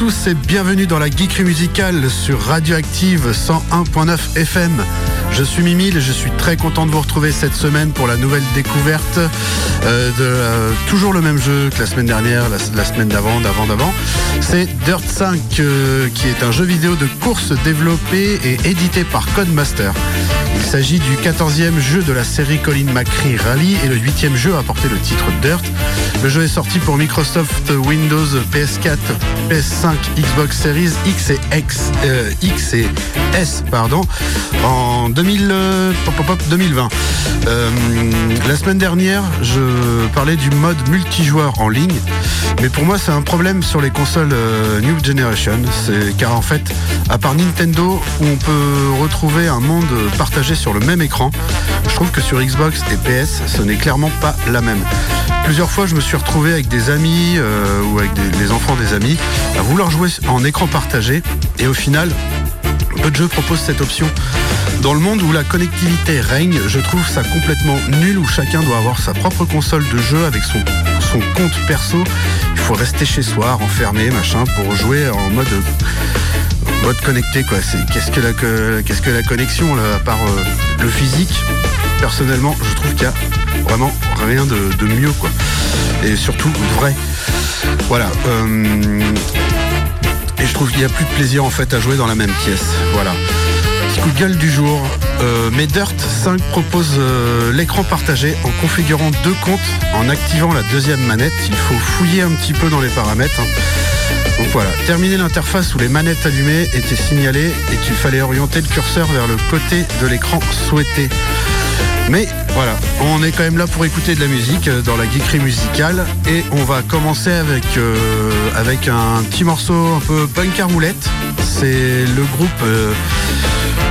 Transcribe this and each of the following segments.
Tous et bienvenue dans la geekerie musicale sur Radioactive 101.9 FM. Je suis Mimile et je suis très content de vous retrouver cette semaine pour la nouvelle découverte euh, de euh, toujours le même jeu que la semaine dernière, la, semaine d'avant, d'avant, d'avant. C'est Dirt 5 euh, qui est un jeu vidéo de course développé et édité par Codemaster. Il s'agit du 14e jeu de la série Colin McRae Rally et le 8e jeu à porter le titre Dirt. Le jeu est sorti pour Microsoft Windows, PS4, PS5, Xbox Series X et X, X et S en 2000, 2020. Euh, la semaine dernière, je parlais du mode multijoueur en ligne, mais pour moi c'est un problème sur les consoles euh, New Generation, car en fait, à part Nintendo où on peut retrouver un monde partagé sur le même écran, je trouve que sur Xbox et PS, ce n'est clairement pas la même. Plusieurs fois, je me suis retrouvé avec des amis euh, ou avec des, enfants des amis à vouloir jouer en écran partagé et au final, peu de jeux proposent cette option. Dans le monde où la connectivité règne, je trouve ça complètement nul où chacun doit avoir sa propre console de jeu avec son, son compte perso. Il faut rester chez soi, enfermé, machin, pour jouer en mode mode connecté quoi. qu'est-ce que la qu'est-ce que la connexion là, à part euh, le physique? Personnellement, je trouve qu'il y a vraiment rien de, mieux quoi. Et surtout vrai. Voilà. Euh, et je trouve qu'il n'y a plus de plaisir en fait à jouer dans la même pièce. Voilà. Petit de gueule du jour. Euh, Dirt 5 propose euh, l'écran partagé en configurant deux comptes en activant la deuxième manette. Il faut fouiller un petit peu dans les paramètres. Hein. Donc voilà, terminer l'interface où les manettes allumées étaient signalées et qu'il fallait orienter le curseur vers le côté de l'écran souhaité. Mais voilà, on est quand même là pour écouter de la musique euh, dans la geekerie musicale et on va commencer avec, euh, un petit morceau un peu punk à roulette. C'est le groupe, euh,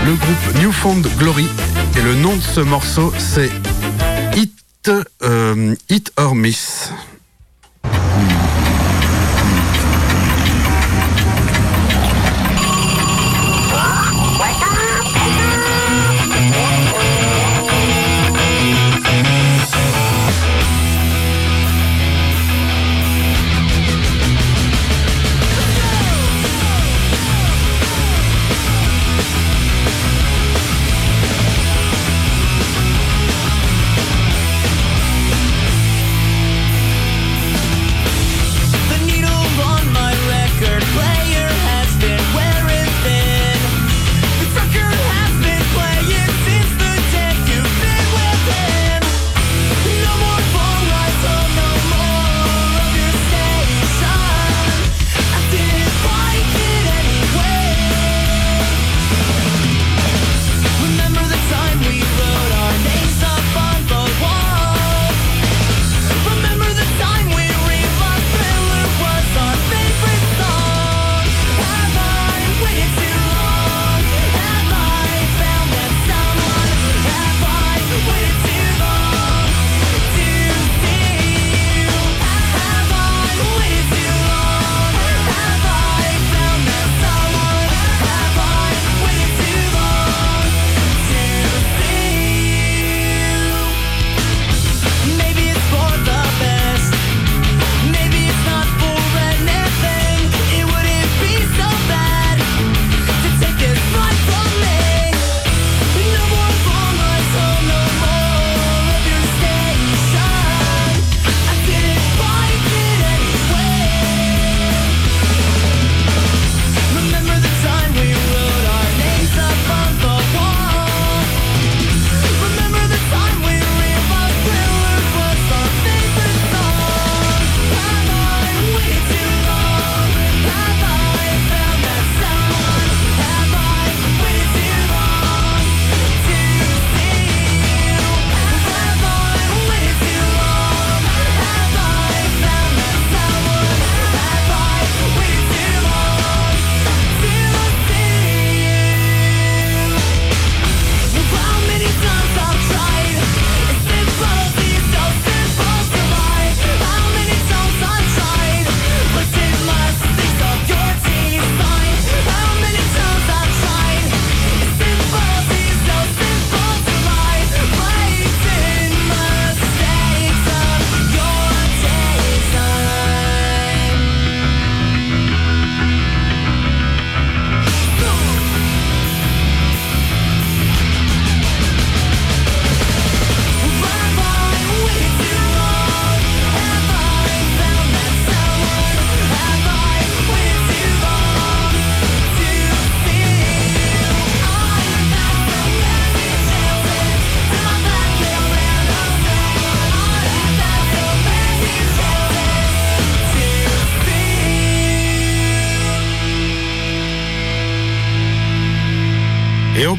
le groupe Newfound Glory et le nom de ce morceau c'est Hit or Miss.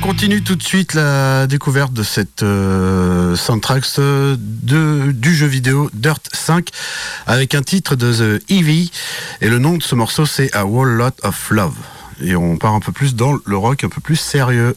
Continue tout de suite la découverte de cette soundtrack euh, de, du jeu vidéo Dirt 5 avec un titre de The Eevee et le nom de ce morceau c'est A Whole Lot of Love. Et on part un peu plus dans le rock un peu plus sérieux.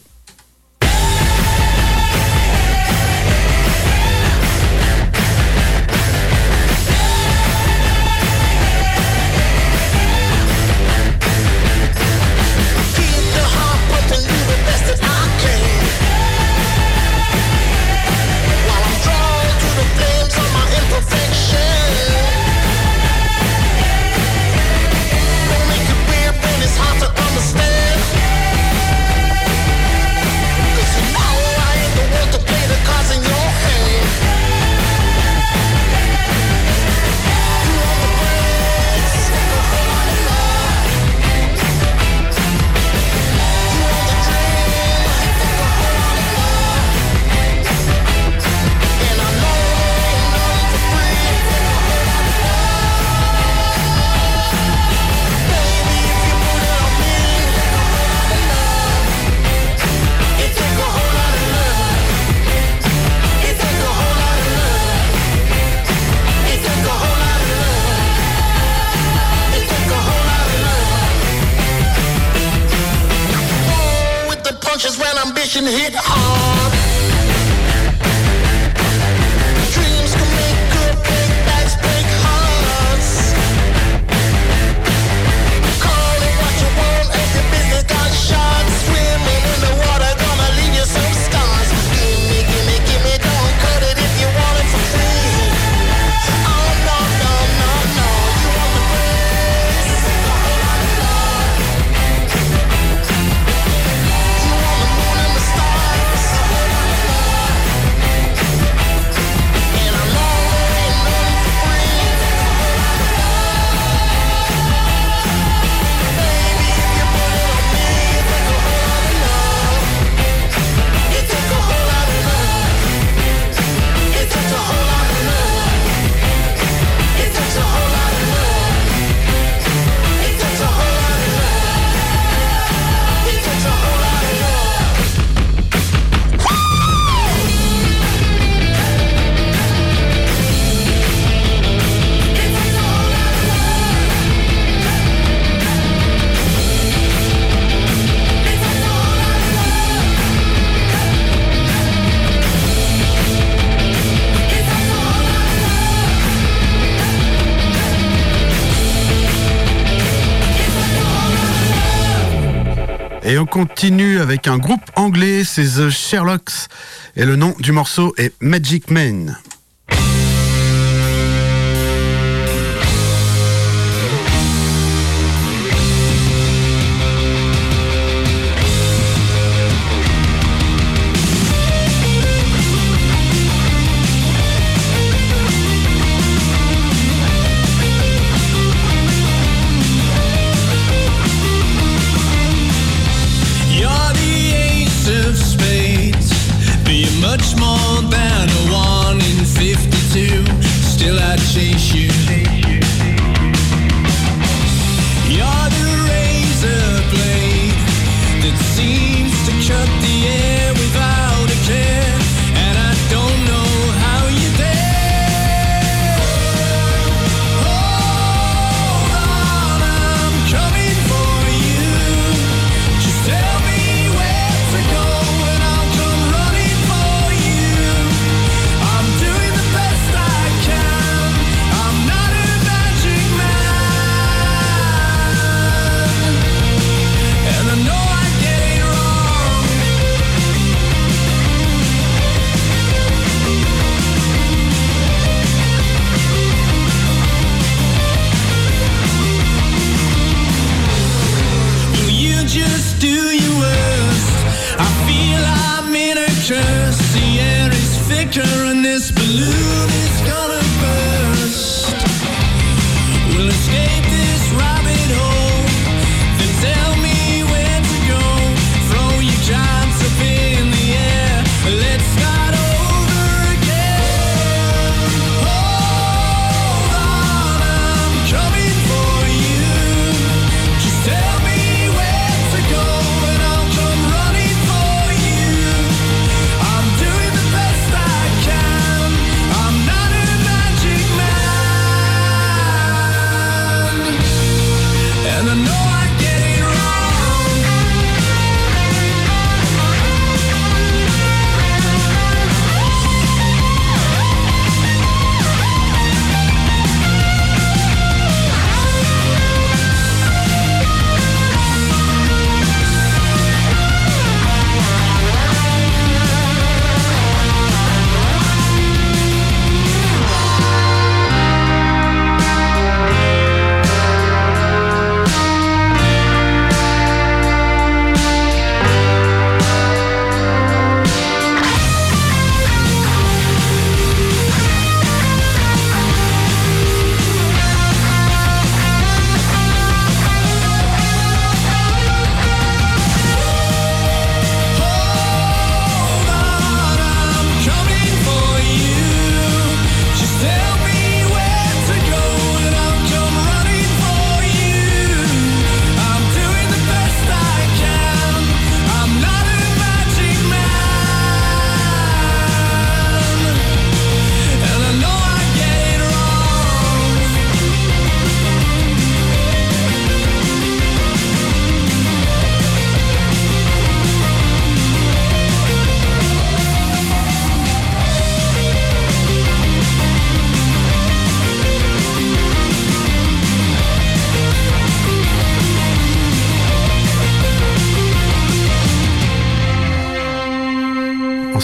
Et on continue avec un groupe anglais, c'est The Sherlocks. Et le nom du morceau est Magic Man.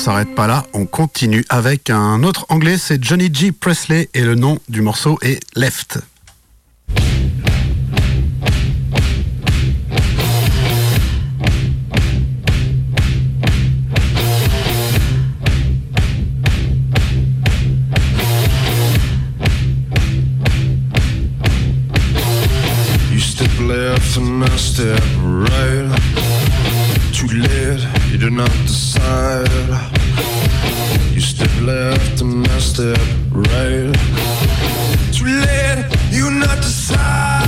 S'arrête pas là, on continue avec un autre anglais, c'est Johnny G. Presley et le nom du morceau est Left. You do not decide. You step left and I step right. Too late, you not decide.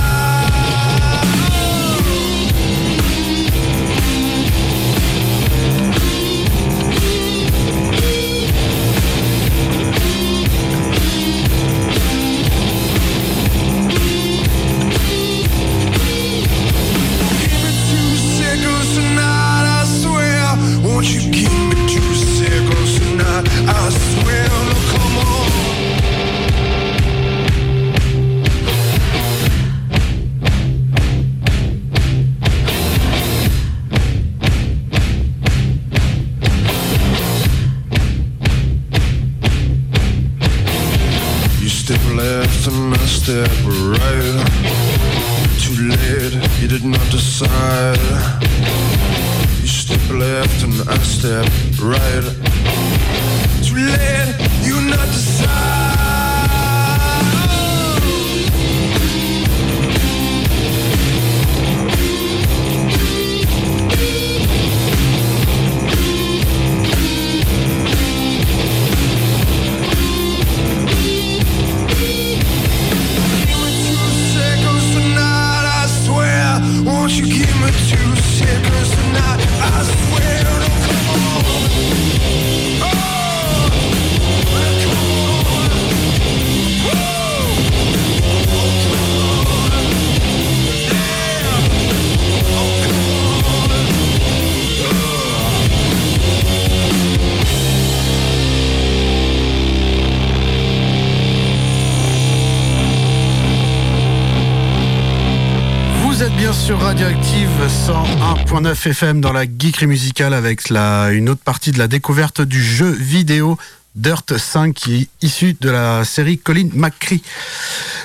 101.9 FM dans la geekerie musicale avec une autre partie de la découverte du jeu vidéo Dirt 5 qui est issu de la série Colin McCree.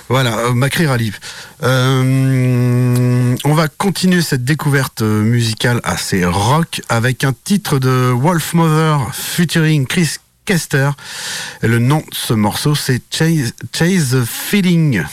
Voilà, euh, McCree Rally. Euh, on va continuer cette découverte musicale assez rock avec un titre de Wolf Mother featuring Chris Kester. Le nom de ce morceau c'est Chase, Chase Feeling.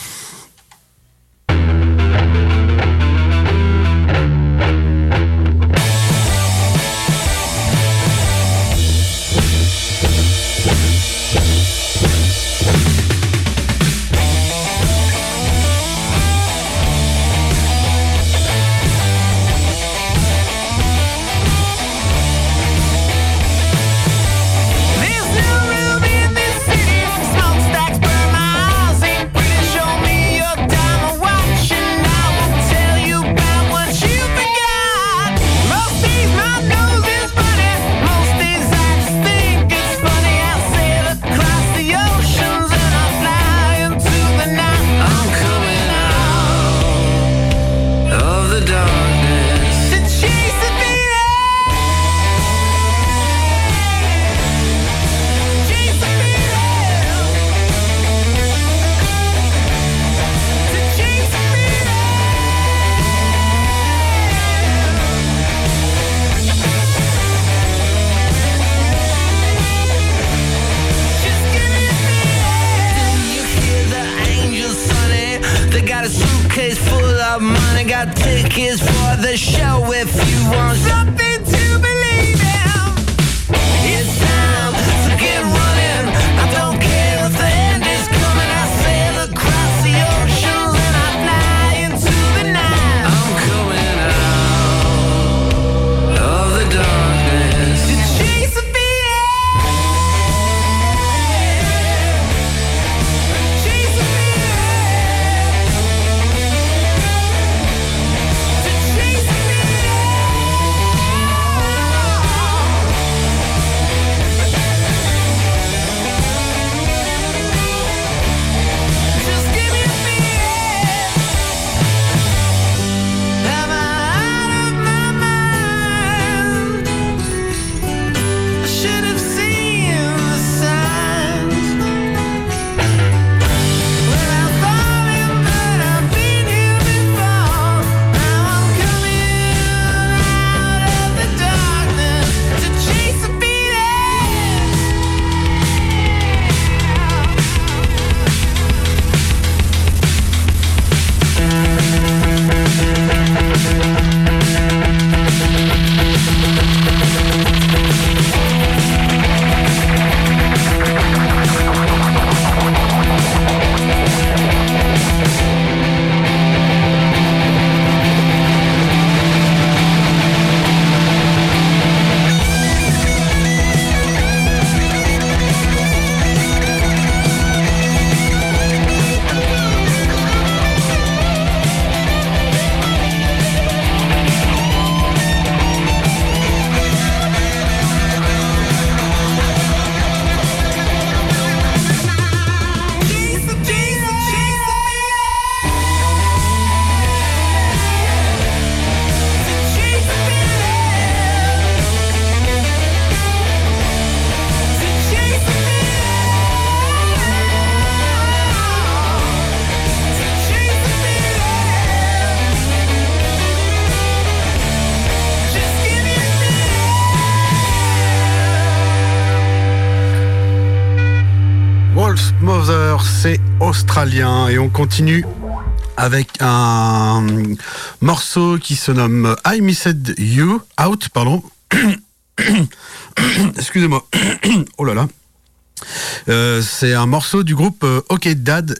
Australien et on continue avec un morceau qui se nomme I Missed You Out, pardon. Excusez-moi. oh là là. Euh, c'est un morceau du groupe euh, OK Dad.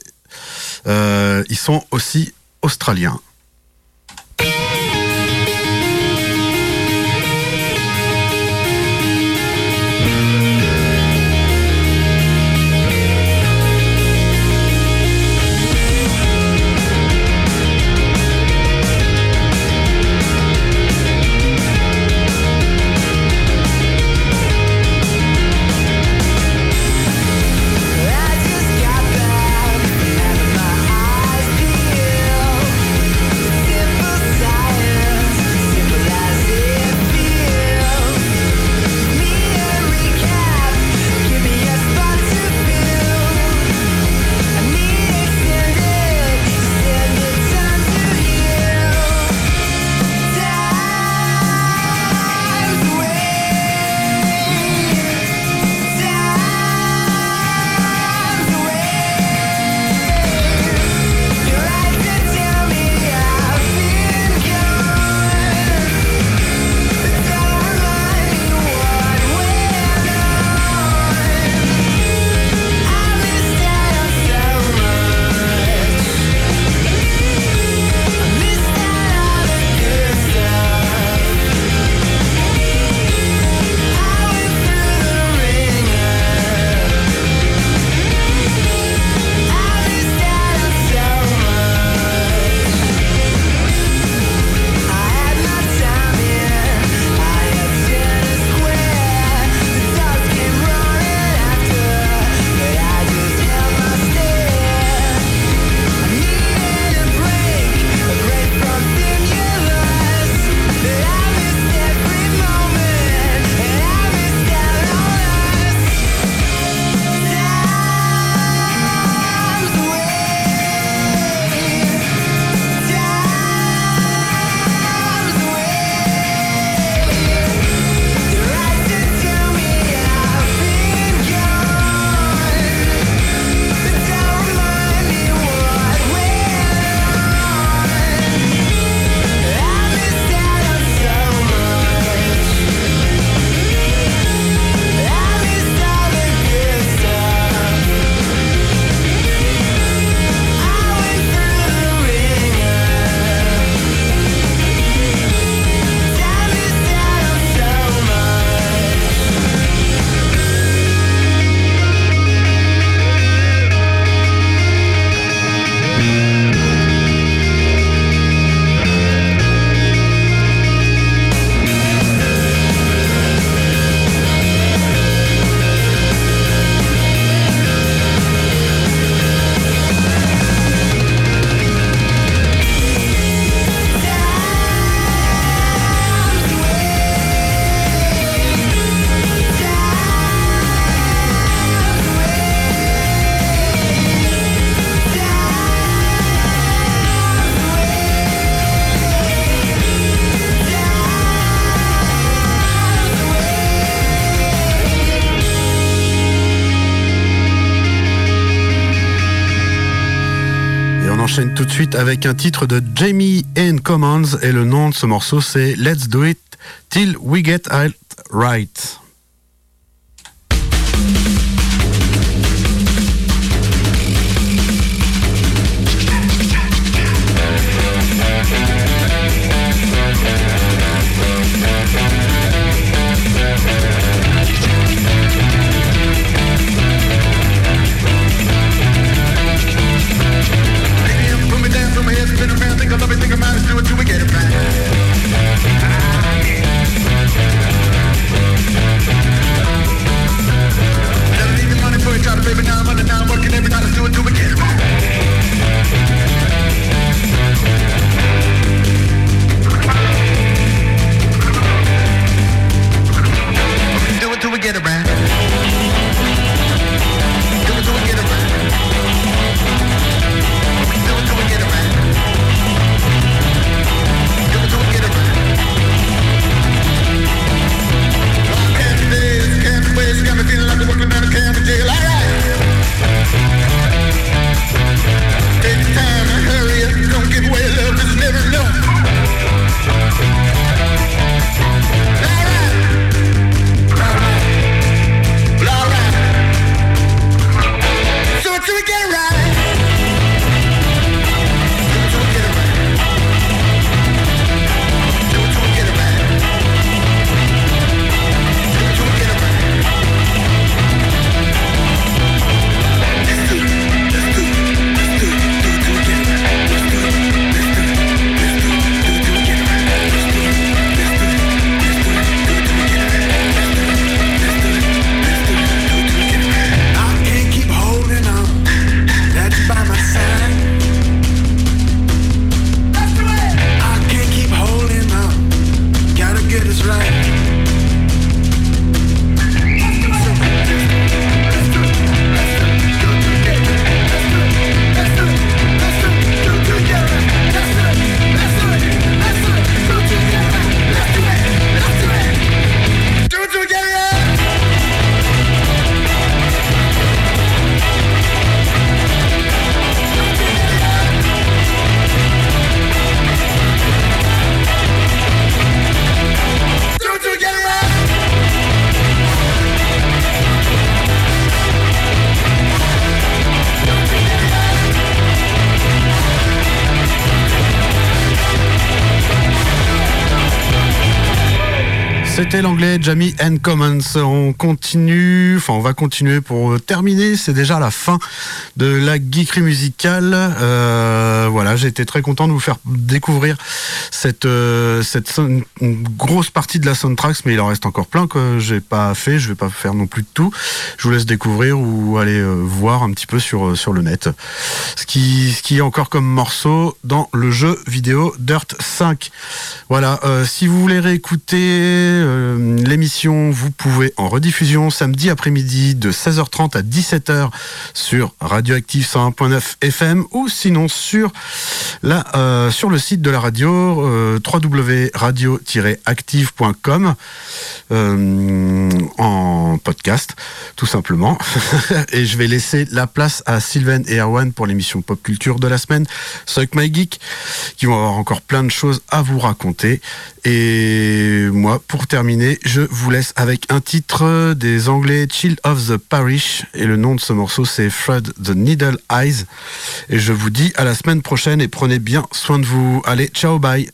Euh, ils sont aussi australiens. Tout de suite avec un titre de Jamie N. Commons et le nom de ce morceau c'est Let's Do It Till We Get It Right. C'était l'anglais Jamie and Commons. On continue, enfin on va continuer pour terminer. C'est déjà la fin de la geekerie musicale. Euh, voilà, j'ai été très content de vous faire découvrir cette euh, cette grosse partie de la soundtrack, mais il en reste encore plein que j'ai pas fait. Je vais pas faire non plus de tout. Je vous laisse découvrir ou aller euh, voir un petit peu sur sur le net. Ce qui ce qui est encore comme morceau dans le jeu vidéo Dirt 5. Voilà. si vous voulez réécouter euh, l'émission, vous pouvez en rediffusion samedi après-midi de 16h30 à 17h sur Radioactive 101.9 FM ou sinon sur, la, euh, sur le site de la radio euh, www.radio-active.com en podcast tout simplement. et je vais laisser la place à Sylvain et Erwan pour l'émission Pop Culture de la semaine, Suck My Geek, qui vont avoir encore plein de choses à vous raconter. Et moi, pour terminer, je vous laisse avec un titre des Anglais Child of the Parish. Et le nom de ce morceau, c'est Fred the Needle Eyes. Et je vous dis à la semaine prochaine et prenez bien soin de vous. Allez, ciao, bye.